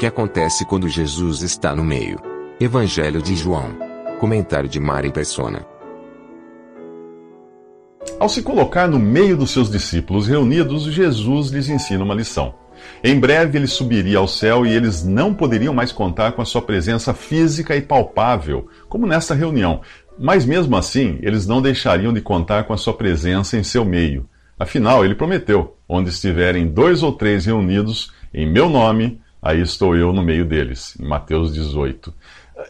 Que acontece quando Jesus está no meio? Evangelho de João. Comentário de Mari Persona. Ao se colocar no meio dos seus discípulos reunidos, Jesus lhes ensina uma lição. Em breve ele subiria ao céu e eles não poderiam mais contar com a sua presença física e palpável, como nesta reunião. Mas mesmo assim, eles não deixariam de contar com a sua presença em seu meio. Afinal, ele prometeu: onde estiverem dois ou três reunidos em meu nome, aí estou eu no meio deles. Em Mateus 18.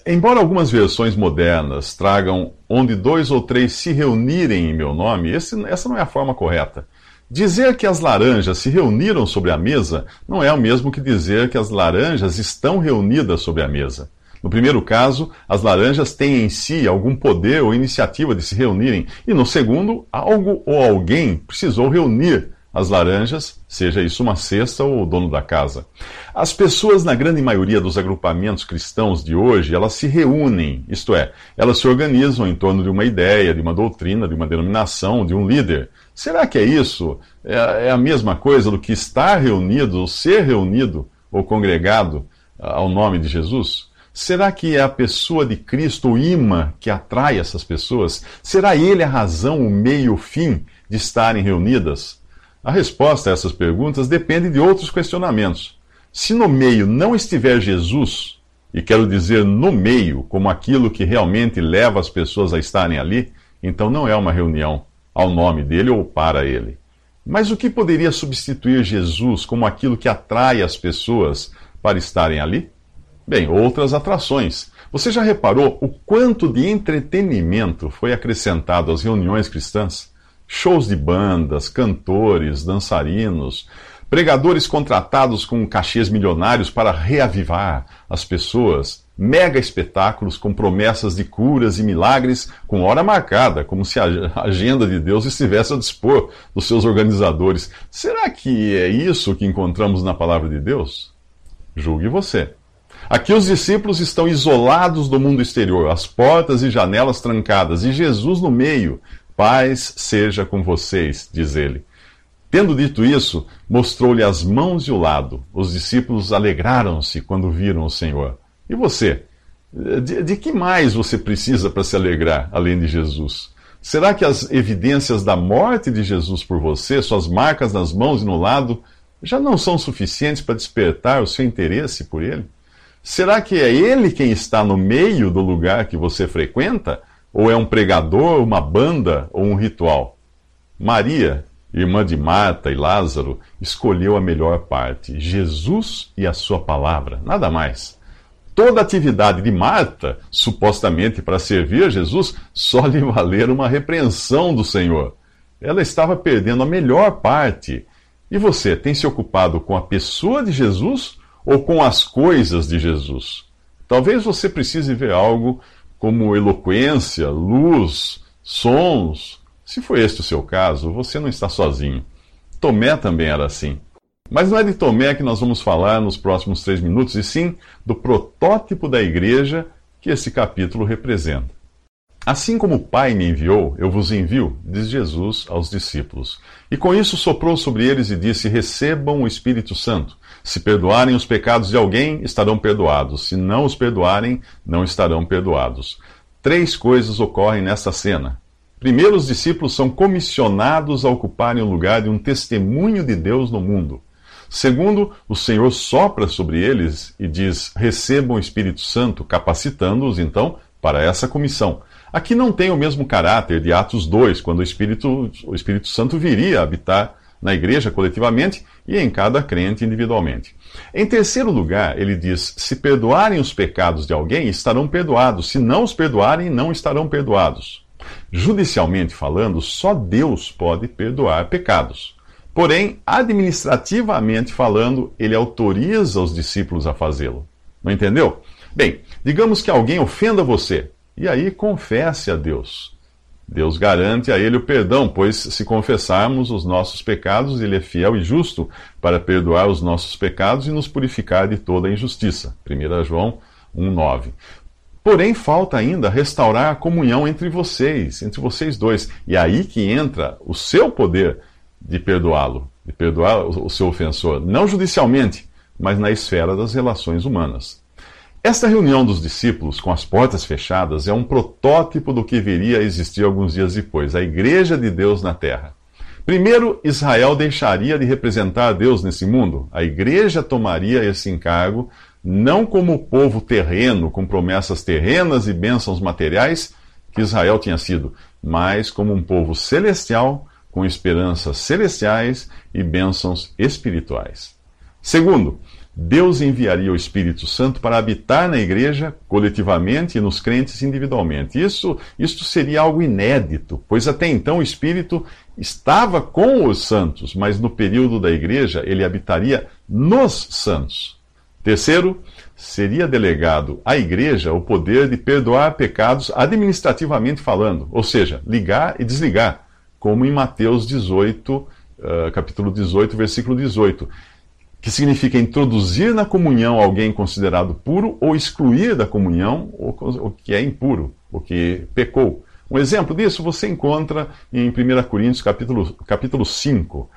Embora algumas versões modernas tragam onde dois ou três se reunirem em meu nome, esse, essa não é a forma correta. Dizer que as laranjas se reuniram sobre a mesa não é o mesmo que dizer que as laranjas estão reunidas sobre a mesa. No primeiro caso, as laranjas têm em si algum poder ou iniciativa de se reunirem, e no segundo, algo ou alguém precisou reunir as laranjas, seja isso uma cesta ou o dono da casa. As pessoas, na grande maioria dos agrupamentos cristãos de hoje, elas se reúnem, isto é, elas se organizam em torno de uma ideia, de uma doutrina, de uma denominação, de um líder. Será que é isso? É, é a mesma coisa do que estar reunido, ou ser reunido ou congregado ao nome de Jesus? Será que é a pessoa de Cristo, o imã, que atrai essas pessoas? Será ele a razão, o meio, o fim de estarem reunidas? A resposta a essas perguntas depende de outros questionamentos. Se no meio não estiver Jesus, e quero dizer no meio, como aquilo que realmente leva as pessoas a estarem ali, então não é uma reunião ao nome dele ou para ele. Mas o que poderia substituir Jesus como aquilo que atrai as pessoas para estarem ali? Bem, outras atrações. Você já reparou o quanto de entretenimento foi acrescentado às reuniões cristãs? Shows de bandas, cantores, dançarinos, pregadores contratados com cachês milionários para reavivar as pessoas, mega espetáculos com promessas de curas e milagres com hora marcada, como se a agenda de Deus estivesse a dispor dos seus organizadores. Será que é isso que encontramos na palavra de Deus? Julgue você. Aqui os discípulos estão isolados do mundo exterior, as portas e janelas trancadas, e Jesus no meio. Paz seja com vocês, diz ele. Tendo dito isso, mostrou-lhe as mãos e o lado. Os discípulos alegraram-se quando viram o Senhor. E você? De, de que mais você precisa para se alegrar, além de Jesus? Será que as evidências da morte de Jesus por você, suas marcas nas mãos e no lado, já não são suficientes para despertar o seu interesse por ele? Será que é ele quem está no meio do lugar que você frequenta? Ou é um pregador, uma banda ou um ritual? Maria, irmã de Marta e Lázaro, escolheu a melhor parte: Jesus e a sua palavra, nada mais. Toda a atividade de Marta, supostamente para servir a Jesus, só lhe valer uma repreensão do Senhor. Ela estava perdendo a melhor parte. E você tem se ocupado com a pessoa de Jesus ou com as coisas de Jesus. Talvez você precise ver algo como eloquência, luz, sons. Se foi este o seu caso, você não está sozinho. Tomé também era assim. Mas não é de Tomé que nós vamos falar nos próximos três minutos, e sim do protótipo da igreja que esse capítulo representa. Assim como o Pai me enviou, eu vos envio, diz Jesus aos discípulos. E com isso soprou sobre eles e disse: Recebam o Espírito Santo. Se perdoarem os pecados de alguém, estarão perdoados. Se não os perdoarem, não estarão perdoados. Três coisas ocorrem nesta cena. Primeiro, os discípulos são comissionados a ocuparem o lugar de um testemunho de Deus no mundo. Segundo, o Senhor sopra sobre eles e diz: recebam o Espírito Santo, capacitando-os então para essa comissão. Aqui não tem o mesmo caráter de Atos 2, quando o Espírito, o Espírito Santo viria a habitar na igreja coletivamente e em cada crente individualmente. Em terceiro lugar, ele diz: se perdoarem os pecados de alguém, estarão perdoados. Se não os perdoarem, não estarão perdoados. Judicialmente falando, só Deus pode perdoar pecados. Porém, administrativamente falando, ele autoriza os discípulos a fazê-lo. Não entendeu? Bem, digamos que alguém ofenda você, e aí confesse a Deus. Deus garante a ele o perdão, pois se confessarmos os nossos pecados, ele é fiel e justo para perdoar os nossos pecados e nos purificar de toda injustiça. 1 João 1,9. Porém, falta ainda restaurar a comunhão entre vocês, entre vocês dois. E é aí que entra o seu poder de perdoá-lo, de perdoar o seu ofensor, não judicialmente, mas na esfera das relações humanas. Esta reunião dos discípulos com as portas fechadas é um protótipo do que viria a existir alguns dias depois, a Igreja de Deus na Terra. Primeiro, Israel deixaria de representar Deus nesse mundo. A igreja tomaria esse encargo não como povo terreno, com promessas terrenas e bênçãos materiais, que Israel tinha sido, mas como um povo celestial, com esperanças celestiais e bênçãos espirituais. Segundo, Deus enviaria o Espírito Santo para habitar na igreja coletivamente e nos crentes individualmente. Isso, isso seria algo inédito, pois até então o Espírito estava com os santos, mas no período da igreja ele habitaria nos santos. Terceiro, seria delegado à igreja o poder de perdoar pecados administrativamente falando, ou seja, ligar e desligar, como em Mateus 18, uh, capítulo 18, versículo 18 que significa introduzir na comunhão alguém considerado puro ou excluir da comunhão o que é impuro, o que pecou. Um exemplo disso você encontra em 1 Coríntios capítulo, capítulo 5.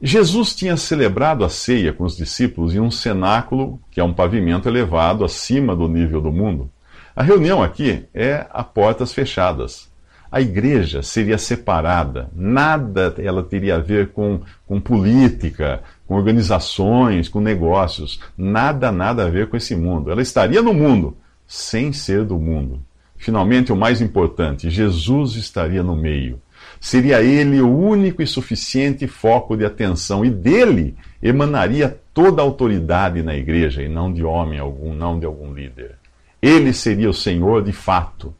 Jesus tinha celebrado a ceia com os discípulos em um cenáculo, que é um pavimento elevado acima do nível do mundo. A reunião aqui é a portas fechadas a igreja seria separada, nada ela teria a ver com, com política, com organizações, com negócios, nada, nada a ver com esse mundo. Ela estaria no mundo, sem ser do mundo. Finalmente, o mais importante, Jesus estaria no meio. Seria ele o único e suficiente foco de atenção, e dele emanaria toda a autoridade na igreja, e não de homem algum, não de algum líder. Ele seria o Senhor de fato.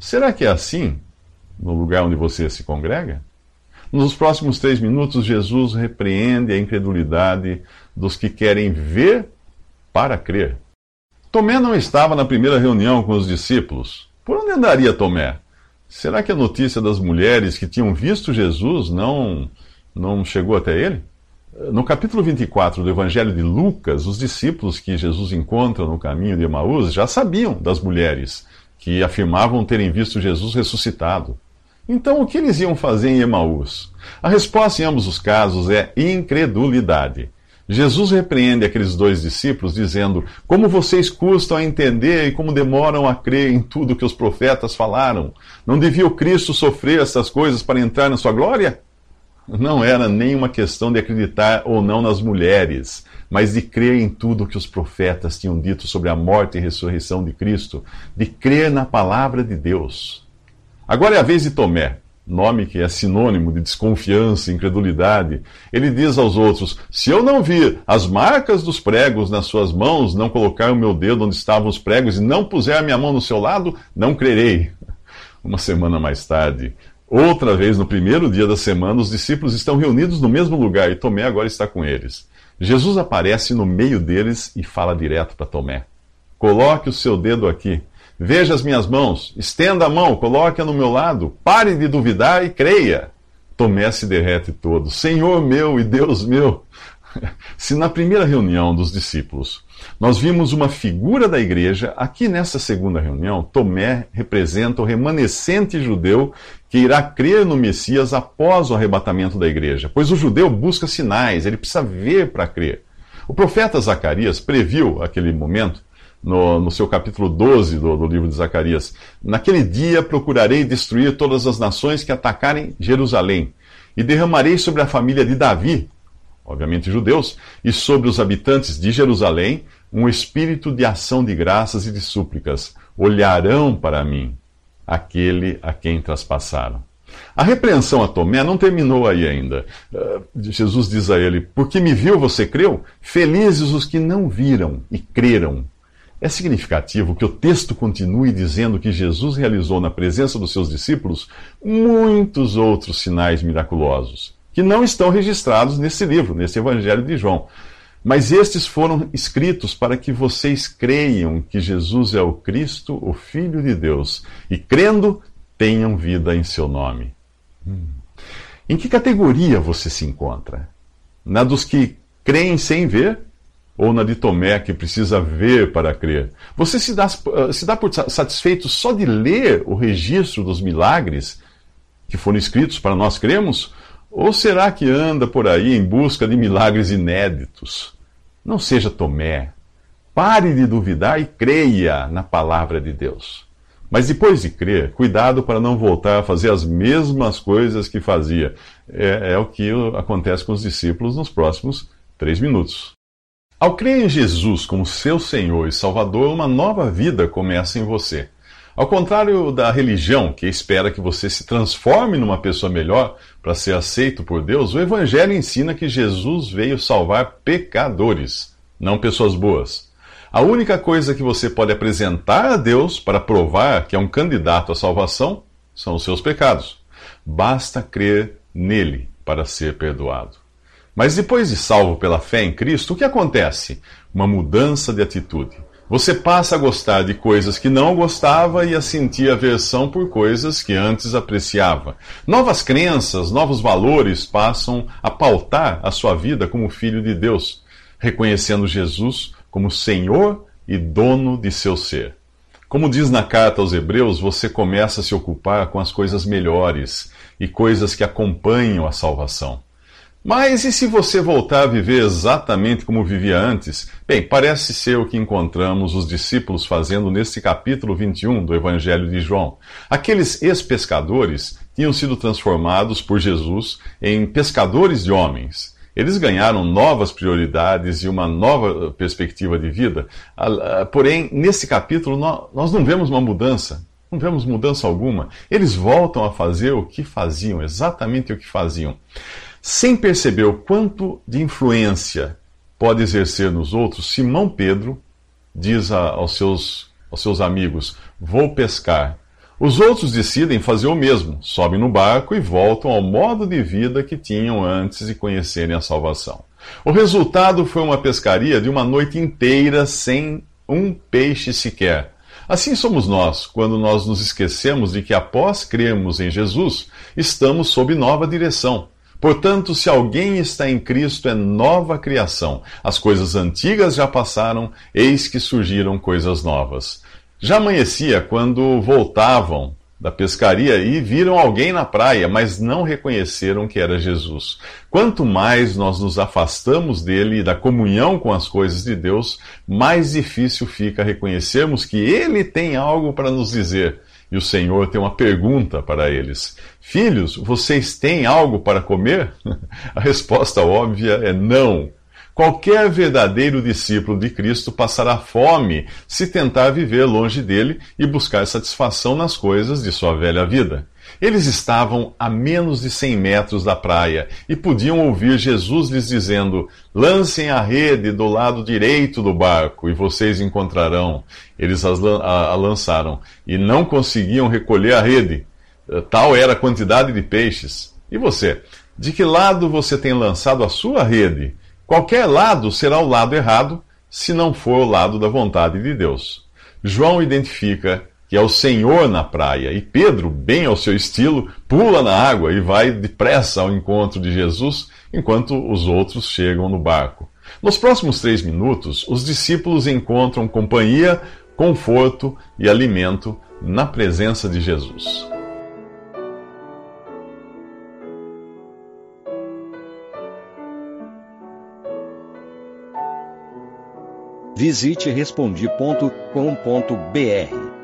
Será que é assim no lugar onde você se congrega? Nos próximos três minutos, Jesus repreende a incredulidade dos que querem ver para crer. Tomé não estava na primeira reunião com os discípulos. Por onde andaria Tomé? Será que a notícia das mulheres que tinham visto Jesus não, não chegou até ele? No capítulo 24 do Evangelho de Lucas, os discípulos que Jesus encontra no caminho de Emaús já sabiam das mulheres que afirmavam terem visto Jesus ressuscitado. Então, o que eles iam fazer em Emaús? A resposta em ambos os casos é incredulidade. Jesus repreende aqueles dois discípulos, dizendo: Como vocês custam a entender e como demoram a crer em tudo que os profetas falaram? Não devia o Cristo sofrer essas coisas para entrar na sua glória? Não era nem uma questão de acreditar ou não nas mulheres, mas de crer em tudo que os profetas tinham dito sobre a morte e ressurreição de Cristo, de crer na palavra de Deus. Agora é a vez de Tomé, nome que é sinônimo de desconfiança, incredulidade. Ele diz aos outros: Se eu não vir as marcas dos pregos nas suas mãos, não colocar o meu dedo onde estavam os pregos e não puser a minha mão no seu lado, não crerei. Uma semana mais tarde, outra vez no primeiro dia da semana, os discípulos estão reunidos no mesmo lugar e Tomé agora está com eles. Jesus aparece no meio deles e fala direto para Tomé: Coloque o seu dedo aqui Veja as minhas mãos, estenda a mão, coloque-a no meu lado, pare de duvidar e creia. Tomé se derrete todo. Senhor meu e Deus meu. Se na primeira reunião dos discípulos nós vimos uma figura da igreja, aqui nessa segunda reunião, Tomé representa o remanescente judeu que irá crer no Messias após o arrebatamento da igreja, pois o judeu busca sinais, ele precisa ver para crer. O profeta Zacarias previu aquele momento no, no seu capítulo 12 do, do livro de Zacarias: Naquele dia procurarei destruir todas as nações que atacarem Jerusalém, e derramarei sobre a família de Davi, obviamente judeus, e sobre os habitantes de Jerusalém um espírito de ação de graças e de súplicas. Olharão para mim, aquele a quem traspassaram. A repreensão a Tomé não terminou aí ainda. Uh, Jesus diz a ele: Porque me viu, você creu? Felizes os que não viram e creram. É significativo que o texto continue dizendo que Jesus realizou na presença dos seus discípulos muitos outros sinais miraculosos, que não estão registrados nesse livro, nesse Evangelho de João. Mas estes foram escritos para que vocês creiam que Jesus é o Cristo, o Filho de Deus, e crendo, tenham vida em seu nome. Hum. Em que categoria você se encontra? Na dos que creem sem ver? Ou na de Tomé, que precisa ver para crer? Você se dá, se dá por satisfeito só de ler o registro dos milagres que foram escritos para nós cremos? Ou será que anda por aí em busca de milagres inéditos? Não seja Tomé. Pare de duvidar e creia na palavra de Deus. Mas depois de crer, cuidado para não voltar a fazer as mesmas coisas que fazia. É, é o que acontece com os discípulos nos próximos três minutos. Ao crer em Jesus como seu Senhor e Salvador, uma nova vida começa em você. Ao contrário da religião, que espera que você se transforme numa pessoa melhor para ser aceito por Deus, o Evangelho ensina que Jesus veio salvar pecadores, não pessoas boas. A única coisa que você pode apresentar a Deus para provar que é um candidato à salvação são os seus pecados. Basta crer nele para ser perdoado. Mas depois de salvo pela fé em Cristo, o que acontece? Uma mudança de atitude. Você passa a gostar de coisas que não gostava e a sentir aversão por coisas que antes apreciava. Novas crenças, novos valores passam a pautar a sua vida como filho de Deus, reconhecendo Jesus como Senhor e dono de seu ser. Como diz na carta aos Hebreus, você começa a se ocupar com as coisas melhores e coisas que acompanham a salvação. Mas e se você voltar a viver exatamente como vivia antes? Bem, parece ser o que encontramos os discípulos fazendo neste capítulo 21 do Evangelho de João. Aqueles ex-pescadores tinham sido transformados por Jesus em pescadores de homens. Eles ganharam novas prioridades e uma nova perspectiva de vida. Porém, nesse capítulo, nós não vemos uma mudança. Não vemos mudança alguma. Eles voltam a fazer o que faziam, exatamente o que faziam. Sem perceber o quanto de influência pode exercer nos outros, Simão Pedro diz a, aos, seus, aos seus amigos: Vou pescar. Os outros decidem fazer o mesmo, sobem no barco e voltam ao modo de vida que tinham antes de conhecerem a salvação. O resultado foi uma pescaria de uma noite inteira sem um peixe sequer. Assim somos nós, quando nós nos esquecemos de que após crermos em Jesus, estamos sob nova direção. Portanto, se alguém está em Cristo, é nova criação. As coisas antigas já passaram, eis que surgiram coisas novas. Já amanhecia quando voltavam da pescaria e viram alguém na praia, mas não reconheceram que era Jesus. Quanto mais nós nos afastamos dele e da comunhão com as coisas de Deus, mais difícil fica reconhecermos que ele tem algo para nos dizer e o Senhor tem uma pergunta para eles: Filhos, vocês têm algo para comer? A resposta óbvia é não. Qualquer verdadeiro discípulo de Cristo passará fome se tentar viver longe dele e buscar satisfação nas coisas de sua velha vida. Eles estavam a menos de cem metros da praia e podiam ouvir Jesus lhes dizendo: Lancem a rede do lado direito do barco e vocês encontrarão. Eles a lançaram e não conseguiam recolher a rede. Eh, tal era a quantidade de peixes. E você? De que lado você tem lançado a sua rede? Qualquer lado será o lado errado, se não for o lado da vontade de Deus. João identifica que é o Senhor na praia. E Pedro, bem ao seu estilo, pula na água e vai depressa ao encontro de Jesus, enquanto os outros chegam no barco. Nos próximos três minutos, os discípulos encontram companhia, conforto e alimento na presença de Jesus. Visite respondi.com.br